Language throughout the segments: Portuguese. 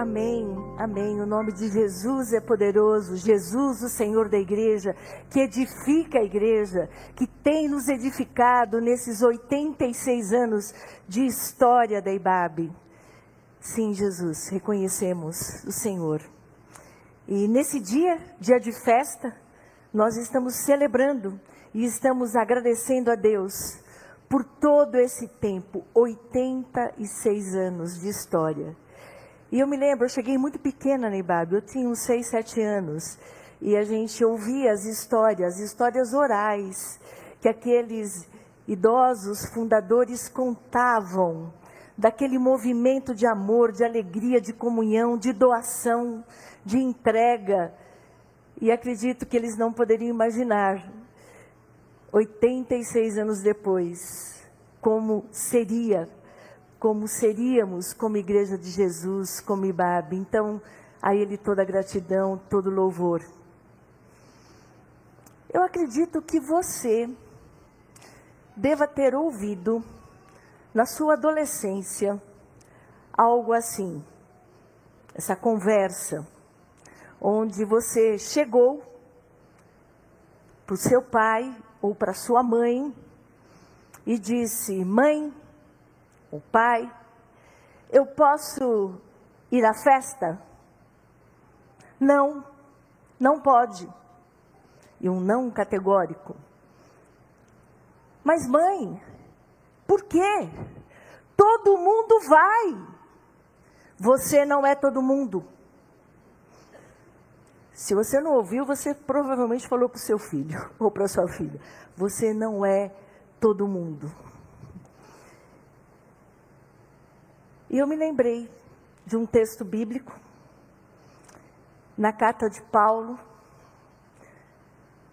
Amém, amém. O nome de Jesus é poderoso. Jesus, o Senhor da igreja, que edifica a igreja, que tem nos edificado nesses 86 anos de história da IBAB. Sim, Jesus, reconhecemos o Senhor. E nesse dia, dia de festa, nós estamos celebrando e estamos agradecendo a Deus por todo esse tempo 86 anos de história. E eu me lembro, eu cheguei muito pequena na Ibabe, eu tinha uns 6, 7 anos, e a gente ouvia as histórias, histórias orais, que aqueles idosos fundadores contavam daquele movimento de amor, de alegria, de comunhão, de doação, de entrega. E acredito que eles não poderiam imaginar 86 anos depois, como seria, como seríamos como Igreja de Jesus, como IBAB. Então, a Ele toda a gratidão, todo louvor. Eu acredito que você deva ter ouvido, na sua adolescência, algo assim, essa conversa, onde você chegou para o seu pai ou para sua mãe e disse: Mãe, o pai, eu posso ir à festa? Não, não pode. E um não categórico. Mas, mãe, por quê? Todo mundo vai. Você não é todo mundo. Se você não ouviu, você provavelmente falou para o seu filho ou para sua filha. Você não é todo mundo. E eu me lembrei de um texto bíblico, na carta de Paulo,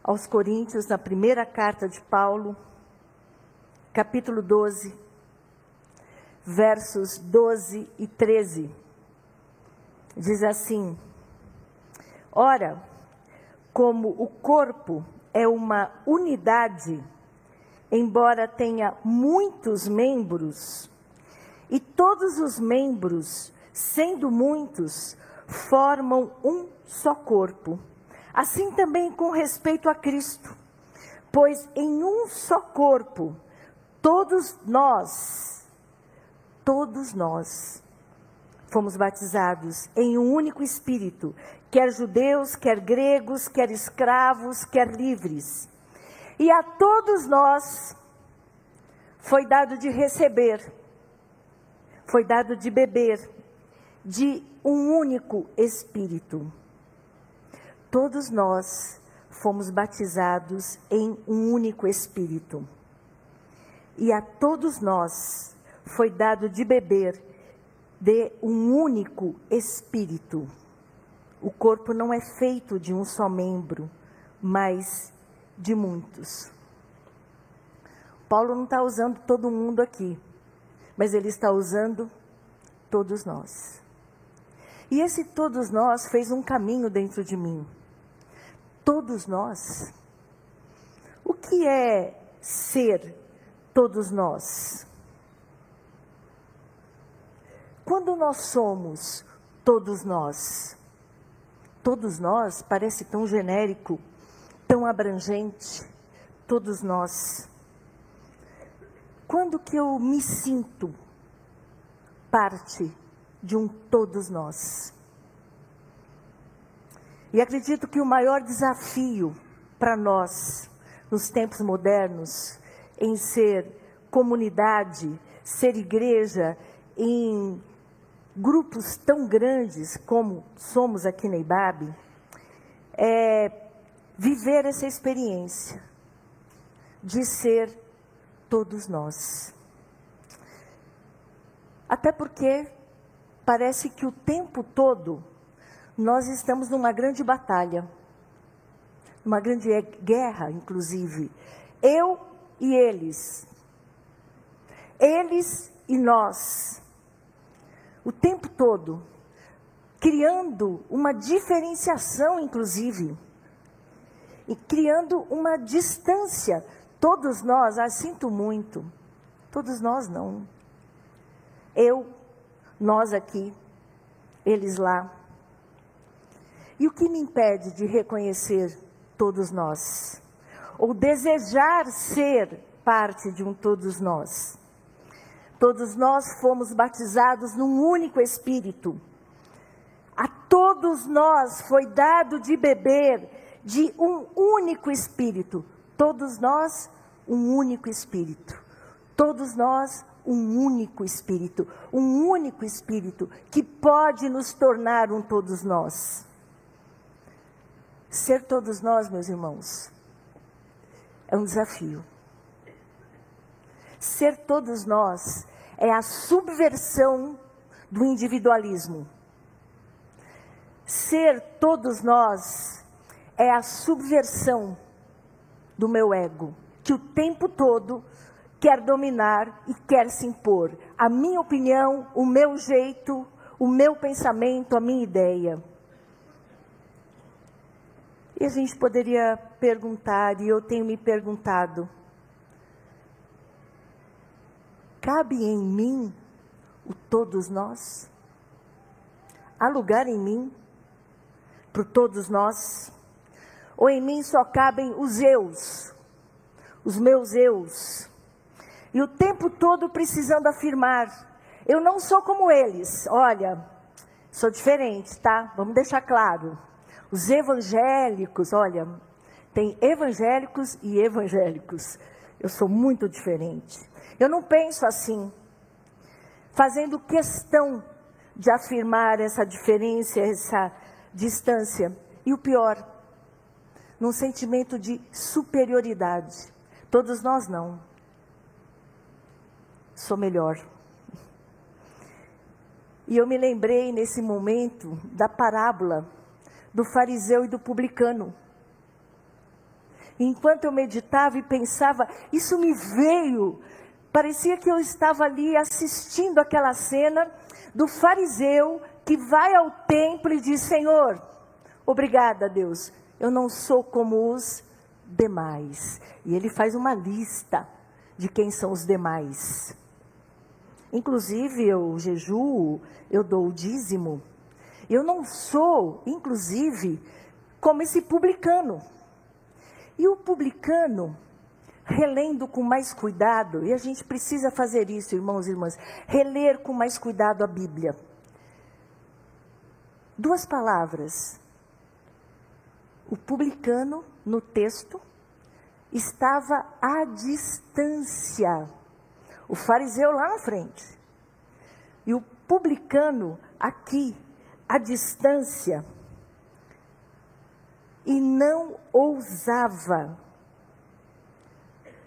aos Coríntios, na primeira carta de Paulo, capítulo 12, versos 12 e 13. Diz assim: Ora, como o corpo é uma unidade, embora tenha muitos membros, e todos os membros, sendo muitos, formam um só corpo. Assim também com respeito a Cristo, pois em um só corpo, todos nós, todos nós, fomos batizados em um único Espírito, quer judeus, quer gregos, quer escravos, quer livres. E a todos nós foi dado de receber, foi dado de beber de um único Espírito. Todos nós fomos batizados em um único Espírito. E a todos nós foi dado de beber de um único espírito. O corpo não é feito de um só membro, mas de muitos. Paulo não está usando todo mundo aqui, mas ele está usando todos nós. E esse todos nós fez um caminho dentro de mim. Todos nós. O que é ser todos nós? Quando nós somos todos nós, todos nós parece tão genérico, tão abrangente, todos nós. Quando que eu me sinto parte de um todos nós? E acredito que o maior desafio para nós, nos tempos modernos, em ser comunidade, ser igreja, em grupos tão grandes como somos aqui na IBAB, é viver essa experiência de ser todos nós. Até porque parece que o tempo todo nós estamos numa grande batalha, uma grande guerra, inclusive. Eu e eles. Eles e nós o tempo todo, criando uma diferenciação, inclusive, e criando uma distância. Todos nós, ah, sinto muito, todos nós não. Eu, nós aqui, eles lá. E o que me impede de reconhecer todos nós? Ou desejar ser parte de um todos nós? Todos nós fomos batizados num único Espírito. A todos nós foi dado de beber de um único Espírito. Todos nós, um único Espírito. Todos nós, um único Espírito. Um único Espírito que pode nos tornar um todos nós. Ser todos nós, meus irmãos, é um desafio. Ser todos nós é a subversão do individualismo. Ser todos nós é a subversão do meu ego, que o tempo todo quer dominar e quer se impor. A minha opinião, o meu jeito, o meu pensamento, a minha ideia. E a gente poderia perguntar, e eu tenho me perguntado: cabe em mim o todos nós? Há lugar em mim para todos nós? Ou em mim só cabem os eus, os meus eus? E o tempo todo precisando afirmar: eu não sou como eles, olha, sou diferente, tá? Vamos deixar claro. Os evangélicos, olha, tem evangélicos e evangélicos. Eu sou muito diferente. Eu não penso assim, fazendo questão de afirmar essa diferença, essa distância. E o pior, num sentimento de superioridade. Todos nós não. Sou melhor. E eu me lembrei nesse momento da parábola do fariseu e do publicano. Enquanto eu meditava e pensava, isso me veio. Parecia que eu estava ali assistindo aquela cena do fariseu que vai ao templo e diz: Senhor, obrigada, Deus, eu não sou como os demais. E ele faz uma lista de quem são os demais. Inclusive, eu jejuo, eu dou o dízimo. Eu não sou, inclusive, como esse publicano. E o publicano, relendo com mais cuidado, e a gente precisa fazer isso, irmãos e irmãs, reler com mais cuidado a Bíblia. Duas palavras. O publicano, no texto, estava à distância. O fariseu lá na frente. E o publicano aqui, à distância e não ousava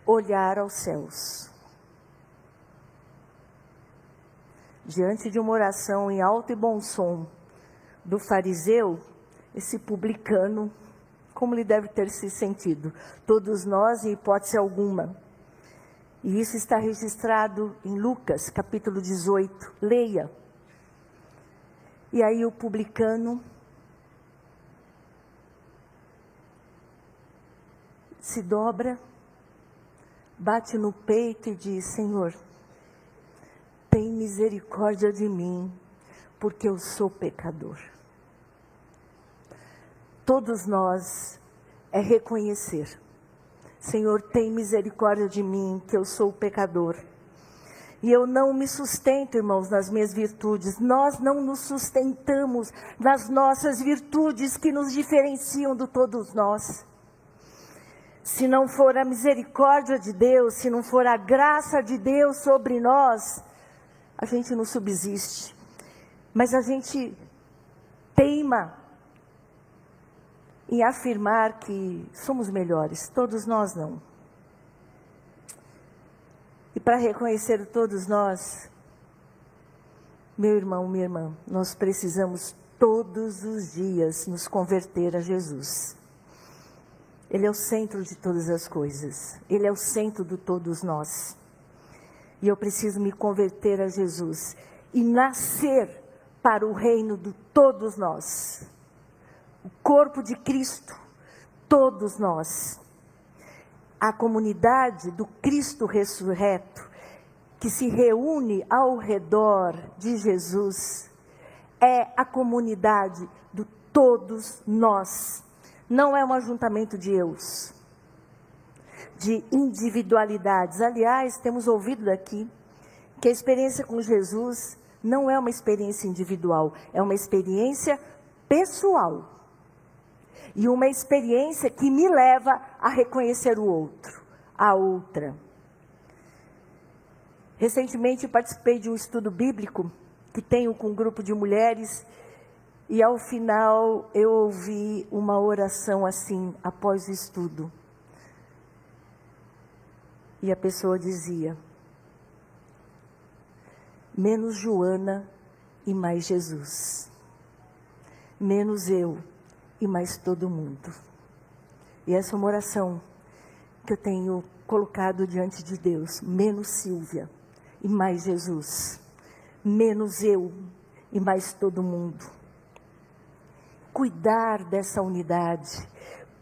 olhar aos céus. Diante de uma oração em alto e bom som do fariseu, esse publicano, como ele deve ter se sentido? Todos nós, em hipótese alguma. E isso está registrado em Lucas, capítulo 18. Leia. E aí o publicano se dobra, bate no peito e diz: Senhor, tem misericórdia de mim, porque eu sou pecador. Todos nós é reconhecer: Senhor, tem misericórdia de mim, que eu sou pecador. E eu não me sustento, irmãos, nas minhas virtudes. Nós não nos sustentamos nas nossas virtudes que nos diferenciam de todos nós. Se não for a misericórdia de Deus, se não for a graça de Deus sobre nós, a gente não subsiste. Mas a gente teima em afirmar que somos melhores. Todos nós não. E para reconhecer todos nós, meu irmão, minha irmã, nós precisamos todos os dias nos converter a Jesus. Ele é o centro de todas as coisas. Ele é o centro de todos nós. E eu preciso me converter a Jesus e nascer para o reino de todos nós. O corpo de Cristo, todos nós a comunidade do Cristo ressurreto, que se reúne ao redor de Jesus, é a comunidade de todos nós. Não é um ajuntamento de eus, de individualidades. Aliás, temos ouvido daqui que a experiência com Jesus não é uma experiência individual, é uma experiência pessoal. E uma experiência que me leva a reconhecer o outro, a outra. Recentemente participei de um estudo bíblico que tenho com um grupo de mulheres e ao final eu ouvi uma oração assim, após o estudo. E a pessoa dizia: menos Joana e mais Jesus. Menos eu e mais todo mundo. E essa é uma oração que eu tenho colocado diante de Deus. Menos Silvia e mais Jesus. Menos eu e mais todo mundo. Cuidar dessa unidade,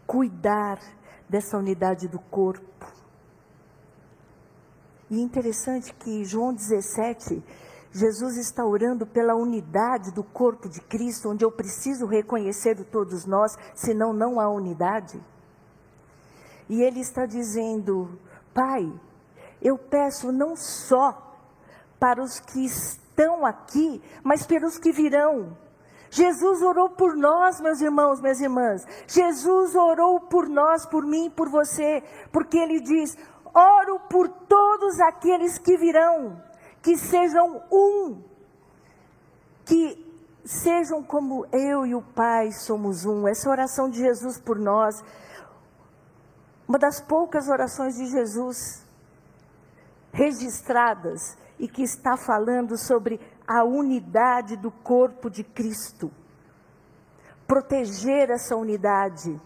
cuidar dessa unidade do corpo. E interessante que João 17, Jesus está orando pela unidade do corpo de Cristo, onde eu preciso reconhecer todos nós, senão não há unidade. E ele está dizendo: Pai, eu peço não só para os que estão aqui, mas pelos que virão. Jesus orou por nós, meus irmãos, minhas irmãs. Jesus orou por nós, por mim, por você, porque ele diz: oro por todos aqueles que virão, que sejam um, que sejam como eu e o Pai somos um. Essa oração de Jesus por nós, uma das poucas orações de Jesus registradas e que está falando sobre a unidade do corpo de Cristo. Proteger essa unidade.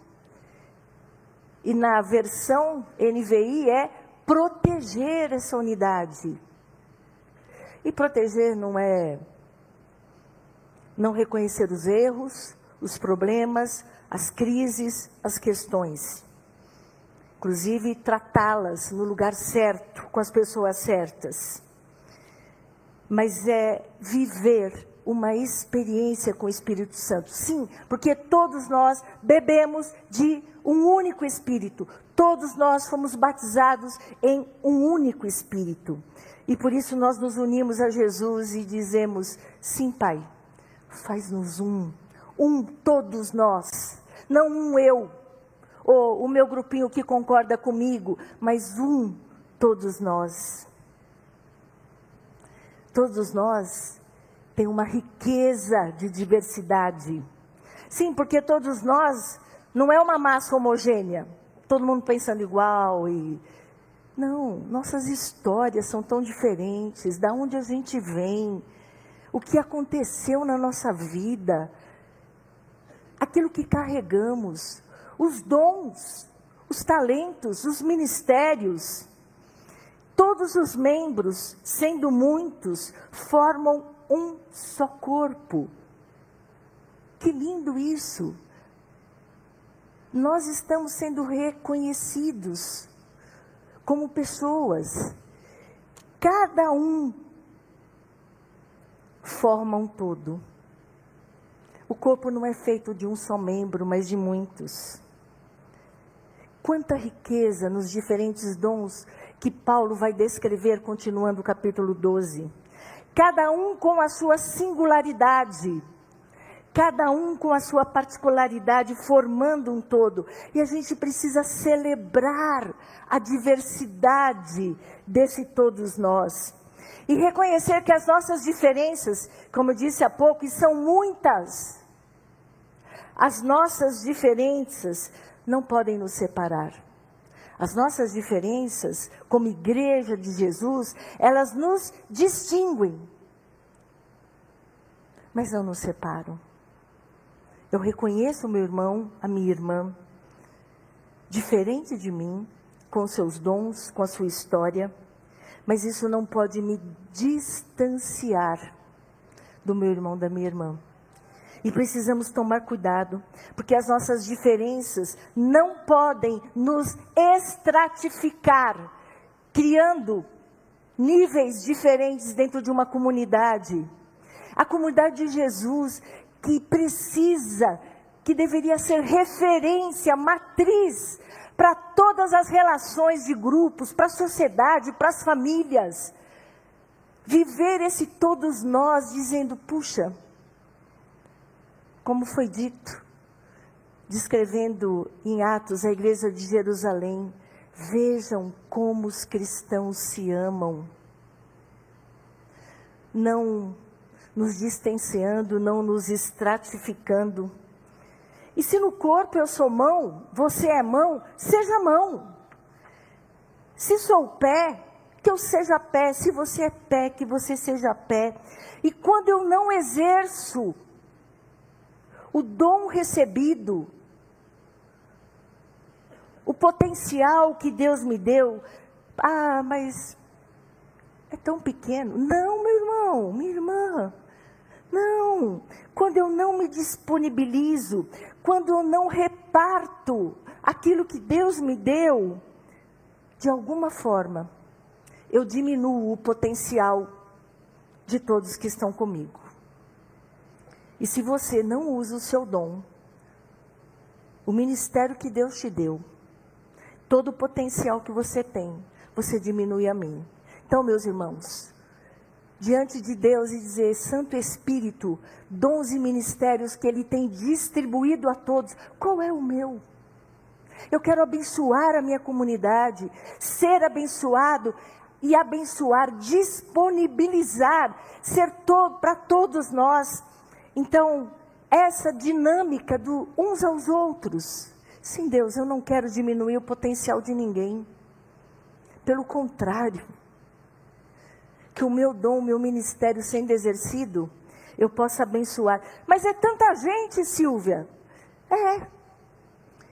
E na versão NVI é proteger essa unidade. E proteger não é não reconhecer os erros, os problemas, as crises, as questões. Inclusive, tratá-las no lugar certo, com as pessoas certas mas é viver uma experiência com o Espírito Santo. Sim, porque todos nós bebemos de um único Espírito. Todos nós fomos batizados em um único Espírito. E por isso nós nos unimos a Jesus e dizemos: Sim, Pai, faz-nos um. Um, todos nós. Não um eu, ou o meu grupinho que concorda comigo, mas um, todos nós. Todos nós tem uma riqueza de diversidade. Sim, porque todos nós não é uma massa homogênea, todo mundo pensando igual e não, nossas histórias são tão diferentes, da onde a gente vem, o que aconteceu na nossa vida, aquilo que carregamos, os dons, os talentos, os ministérios. Todos os membros, sendo muitos, formam um só corpo. Que lindo isso! Nós estamos sendo reconhecidos como pessoas. Cada um forma um todo. O corpo não é feito de um só membro, mas de muitos. Quanta riqueza nos diferentes dons que Paulo vai descrever continuando o capítulo 12. Cada um com a sua singularidade, cada um com a sua particularidade, formando um todo. E a gente precisa celebrar a diversidade desse todos nós. E reconhecer que as nossas diferenças, como eu disse há pouco, e são muitas, as nossas diferenças não podem nos separar. As nossas diferenças, como igreja de Jesus, elas nos distinguem, mas não nos separam. Eu reconheço o meu irmão, a minha irmã, diferente de mim, com seus dons, com a sua história, mas isso não pode me distanciar do meu irmão, da minha irmã. E precisamos tomar cuidado, porque as nossas diferenças não podem nos estratificar, criando níveis diferentes dentro de uma comunidade. A comunidade de Jesus que precisa, que deveria ser referência, matriz para todas as relações de grupos, para a sociedade, para as famílias. Viver esse todos nós dizendo, puxa, como foi dito, descrevendo em Atos a igreja de Jerusalém, vejam como os cristãos se amam. Não nos distanciando, não nos estratificando. E se no corpo eu sou mão, você é mão, seja mão. Se sou pé, que eu seja pé. Se você é pé, que você seja pé. E quando eu não exerço o dom recebido, o potencial que Deus me deu, ah, mas é tão pequeno. Não, meu irmão, minha irmã. Não. Quando eu não me disponibilizo, quando eu não reparto aquilo que Deus me deu, de alguma forma, eu diminuo o potencial de todos que estão comigo. E se você não usa o seu dom, o ministério que Deus te deu, todo o potencial que você tem, você diminui a mim. Então, meus irmãos, diante de Deus e dizer, Santo Espírito, dons e ministérios que Ele tem distribuído a todos, qual é o meu? Eu quero abençoar a minha comunidade, ser abençoado e abençoar, disponibilizar, ser todo para todos nós. Então, essa dinâmica do uns aos outros. Sim, Deus, eu não quero diminuir o potencial de ninguém. Pelo contrário, que o meu dom, o meu ministério sendo exercido, eu possa abençoar. Mas é tanta gente, Silvia. É.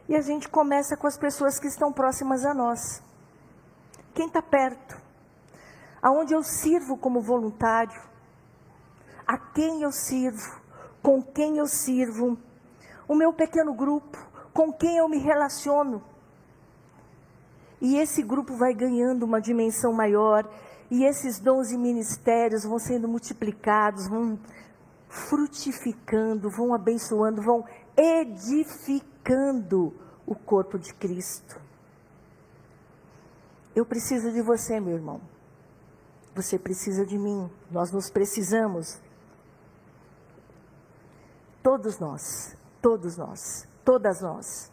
E a gente começa com as pessoas que estão próximas a nós. Quem está perto aonde eu sirvo como voluntário, a quem eu sirvo, com quem eu sirvo, o meu pequeno grupo, com quem eu me relaciono. E esse grupo vai ganhando uma dimensão maior, e esses dons e ministérios vão sendo multiplicados, vão frutificando, vão abençoando, vão edificando o corpo de Cristo. Eu preciso de você, meu irmão. Você precisa de mim, nós nos precisamos. Todos nós, todos nós, todas nós.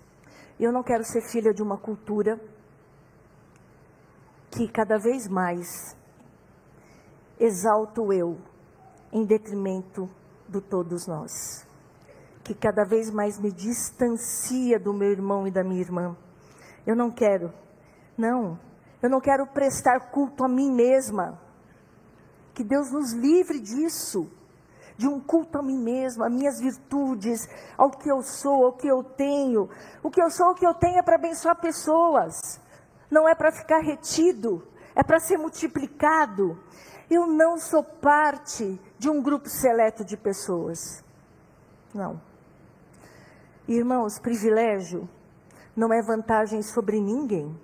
Eu não quero ser filha de uma cultura que cada vez mais exalta o eu em detrimento do todos nós. Que cada vez mais me distancia do meu irmão e da minha irmã. Eu não quero, não, eu não quero prestar culto a mim mesma. Que Deus nos livre disso, de um culto a mim mesmo, a minhas virtudes, ao que eu sou, ao que eu tenho. O que eu sou, o que eu tenho é para abençoar pessoas, não é para ficar retido, é para ser multiplicado. Eu não sou parte de um grupo seleto de pessoas. Não. Irmãos, privilégio não é vantagem sobre ninguém.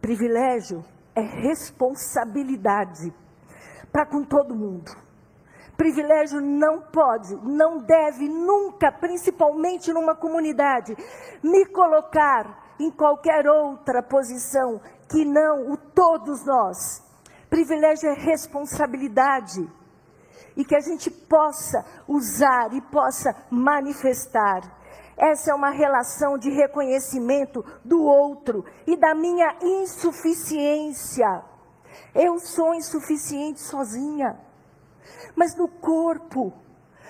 Privilégio é responsabilidade para com todo mundo. Privilégio não pode, não deve nunca, principalmente numa comunidade, me colocar em qualquer outra posição que não o todos nós. Privilégio é responsabilidade. E que a gente possa usar e possa manifestar. Essa é uma relação de reconhecimento do outro e da minha insuficiência. Eu sou insuficiente sozinha. Mas no corpo,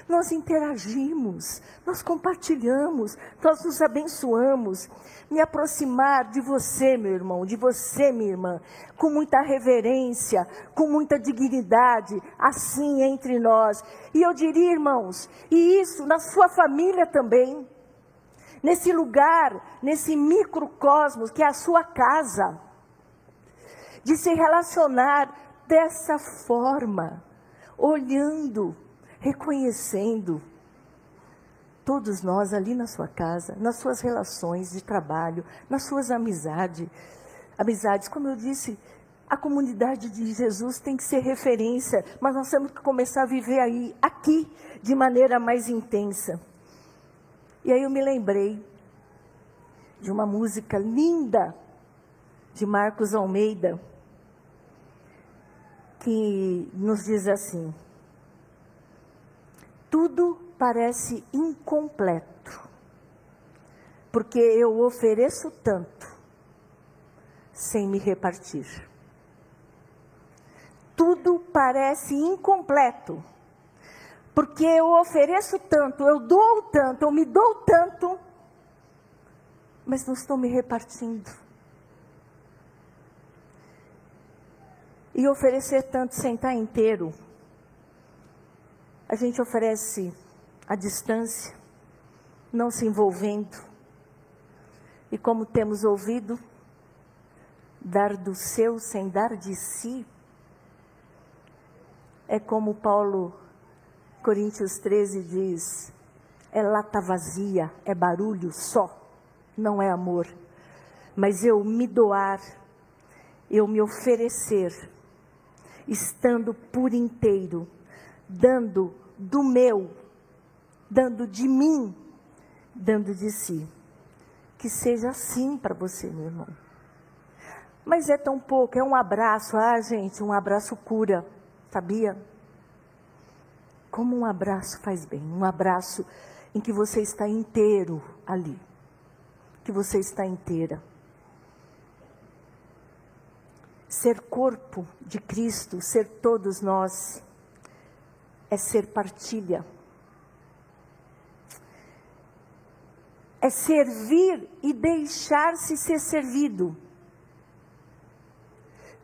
nós interagimos, nós compartilhamos, nós nos abençoamos. Me aproximar de você, meu irmão, de você, minha irmã, com muita reverência, com muita dignidade, assim entre nós. E eu diria, irmãos, e isso na sua família também, nesse lugar, nesse microcosmos que é a sua casa de se relacionar dessa forma, olhando, reconhecendo. Todos nós ali na sua casa, nas suas relações de trabalho, nas suas amizades, amizades, como eu disse, A comunidade de Jesus tem que ser referência, mas nós temos que começar a viver aí, aqui, de maneira mais intensa. E aí eu me lembrei de uma música linda de Marcos Almeida, que nos diz assim: Tudo parece incompleto, porque eu ofereço tanto sem me repartir. Tudo parece incompleto, porque eu ofereço tanto, eu dou tanto, eu me dou tanto, mas não estou me repartindo. E oferecer tanto sem estar inteiro. A gente oferece a distância, não se envolvendo. E como temos ouvido, dar do seu sem dar de si, é como Paulo, Coríntios 13 diz: é lata vazia, é barulho só, não é amor. Mas eu me doar, eu me oferecer, estando por inteiro, dando do meu, dando de mim, dando de si. Que seja assim para você, meu irmão. Mas é tão pouco, é um abraço, ah, gente, um abraço cura, sabia? Como um abraço faz bem, um abraço em que você está inteiro ali, que você está inteira. Ser corpo de Cristo, ser todos nós, é ser partilha. É servir e deixar-se ser servido.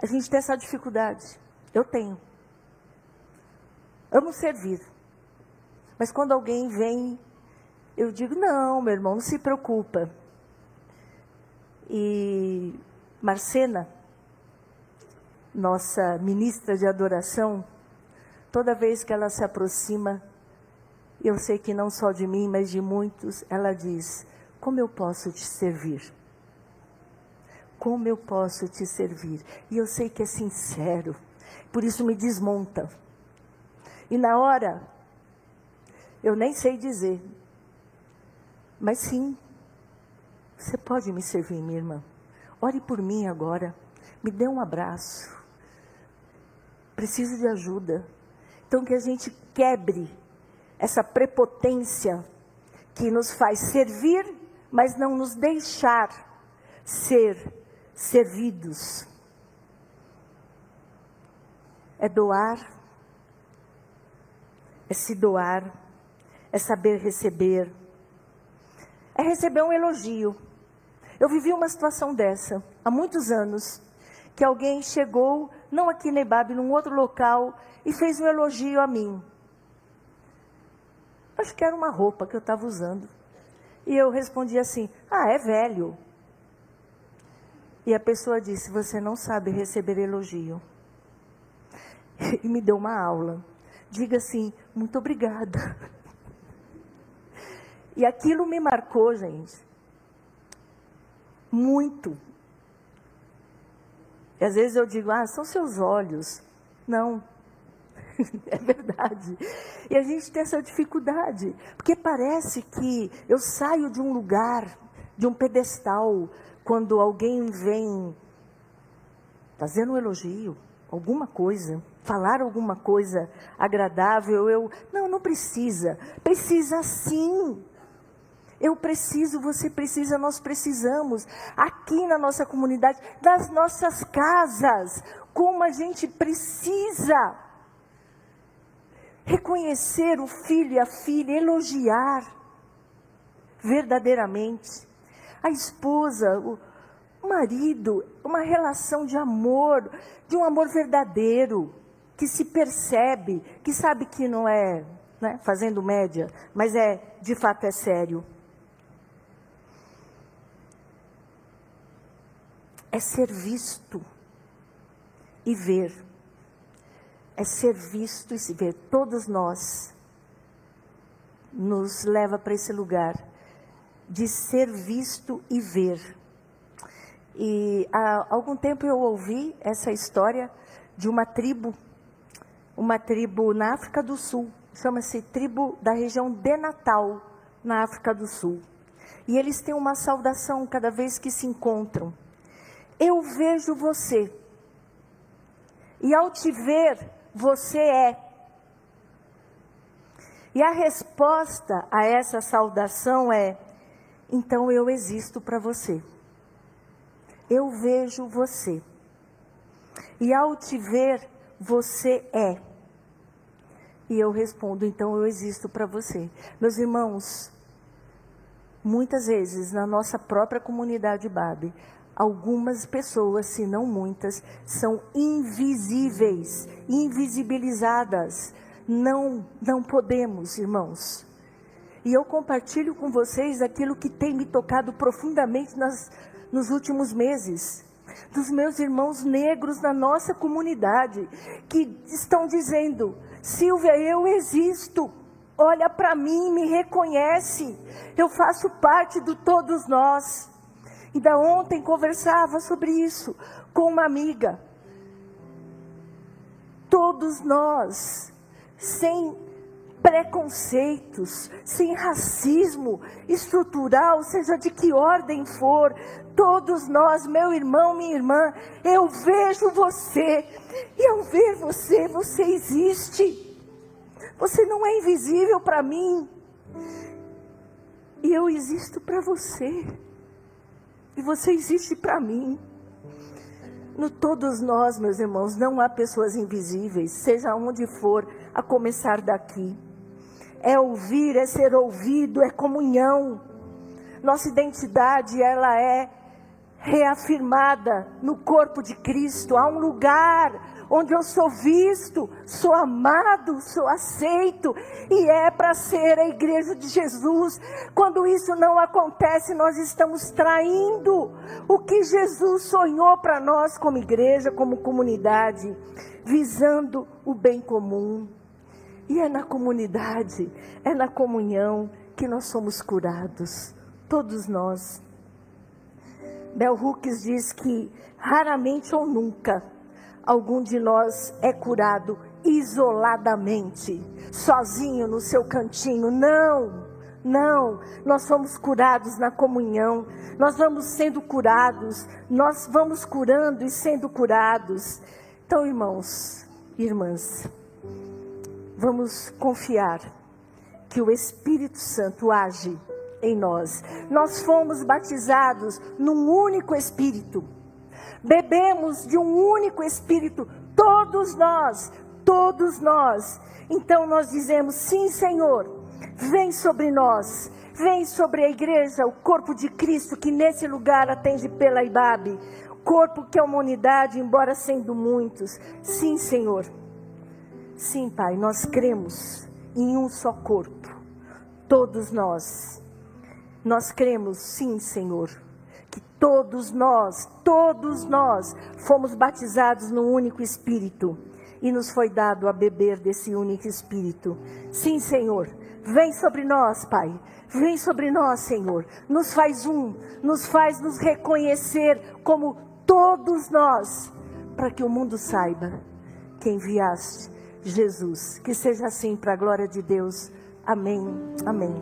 A gente tem essa dificuldade. Eu tenho. Amo servir. Mas quando alguém vem, eu digo: não, meu irmão, não se preocupa. E Marcena, nossa ministra de adoração, toda vez que ela se aproxima, eu sei que não só de mim, mas de muitos, ela diz: Como eu posso te servir? Como eu posso te servir? E eu sei que é sincero, por isso me desmonta. E na hora, eu nem sei dizer, mas sim, você pode me servir, minha irmã. Ore por mim agora, me dê um abraço. Preciso de ajuda. Então, que a gente quebre essa prepotência que nos faz servir, mas não nos deixar ser servidos. É doar, é se doar, é saber receber, é receber um elogio. Eu vivi uma situação dessa há muitos anos, que alguém chegou, não aqui em Nebabe, num outro local, e fez um elogio a mim. Acho que era uma roupa que eu estava usando. E eu respondi assim: Ah, é velho. E a pessoa disse: Você não sabe receber elogio. E me deu uma aula. Diga assim: Muito obrigada. E aquilo me marcou, gente. Muito. E às vezes eu digo: Ah, são seus olhos. Não. é verdade. E a gente tem essa dificuldade. Porque parece que eu saio de um lugar, de um pedestal quando alguém vem fazendo um elogio, alguma coisa, falar alguma coisa agradável, eu, não, não precisa. Precisa sim. Eu preciso, você precisa, nós precisamos. Aqui na nossa comunidade, das nossas casas, como a gente precisa reconhecer o filho e a filha, elogiar verdadeiramente a esposa, o marido, uma relação de amor, de um amor verdadeiro, que se percebe, que sabe que não é né, fazendo média, mas é de fato é sério. É ser visto e ver. É ser visto e se ver. Todos nós nos leva para esse lugar de ser visto e ver. E há algum tempo eu ouvi essa história de uma tribo, uma tribo na África do Sul, chama-se tribo da região de Natal, na África do Sul. E eles têm uma saudação cada vez que se encontram. Eu vejo você. E ao te ver, você é. E a resposta a essa saudação é: então eu existo para você. Eu vejo você. E ao te ver, você é. E eu respondo: então eu existo para você. Meus irmãos, muitas vezes na nossa própria comunidade BAB, algumas pessoas, se não muitas, são invisíveis, invisibilizadas. Não, não podemos, irmãos. E eu compartilho com vocês aquilo que tem me tocado profundamente nas, nos últimos meses. Dos meus irmãos negros na nossa comunidade, que estão dizendo: Silvia, eu existo. Olha para mim, me reconhece. Eu faço parte de todos nós. Ainda ontem conversava sobre isso com uma amiga. Todos nós, sem preconceitos, sem racismo estrutural, seja de que ordem for, todos nós, meu irmão, minha irmã, eu vejo você, e ao ver você, você existe. Você não é invisível para mim, e eu existo para você. E você existe para mim. No todos nós, meus irmãos, não há pessoas invisíveis, seja onde for, a começar daqui. É ouvir, é ser ouvido, é comunhão. Nossa identidade, ela é reafirmada no corpo de Cristo. Há um lugar onde eu sou visto, sou amado, sou aceito, e é para ser a igreja de Jesus. Quando isso não acontece, nós estamos traindo o que Jesus sonhou para nós como igreja, como comunidade, visando o bem comum. E é na comunidade, é na comunhão que nós somos curados, todos nós. Bel Hooks diz que raramente ou nunca algum de nós é curado isoladamente, sozinho no seu cantinho. Não, não. Nós somos curados na comunhão. Nós vamos sendo curados. Nós vamos curando e sendo curados. Então, irmãos irmãs, vamos confiar que o Espírito Santo age em nós. Nós fomos batizados num único Espírito bebemos de um único Espírito, todos nós, todos nós. Então nós dizemos: sim, Senhor, vem sobre nós, vem sobre a igreja, o corpo de Cristo que nesse lugar atende pela Ibabe, corpo que é uma unidade, embora sendo muitos. Sim, Senhor. Sim, Pai, nós cremos em um só corpo, todos nós. Nós cremos, sim, Senhor todos nós, todos nós, fomos batizados no único Espírito e nos foi dado a beber desse único Espírito. Sim, Senhor, vem sobre nós, Pai. Vem sobre nós, Senhor. Nos faz um, nos faz nos reconhecer como todos nós, para que o mundo saiba que enviaste Jesus. Que seja assim para a glória de Deus. Amém. Amém.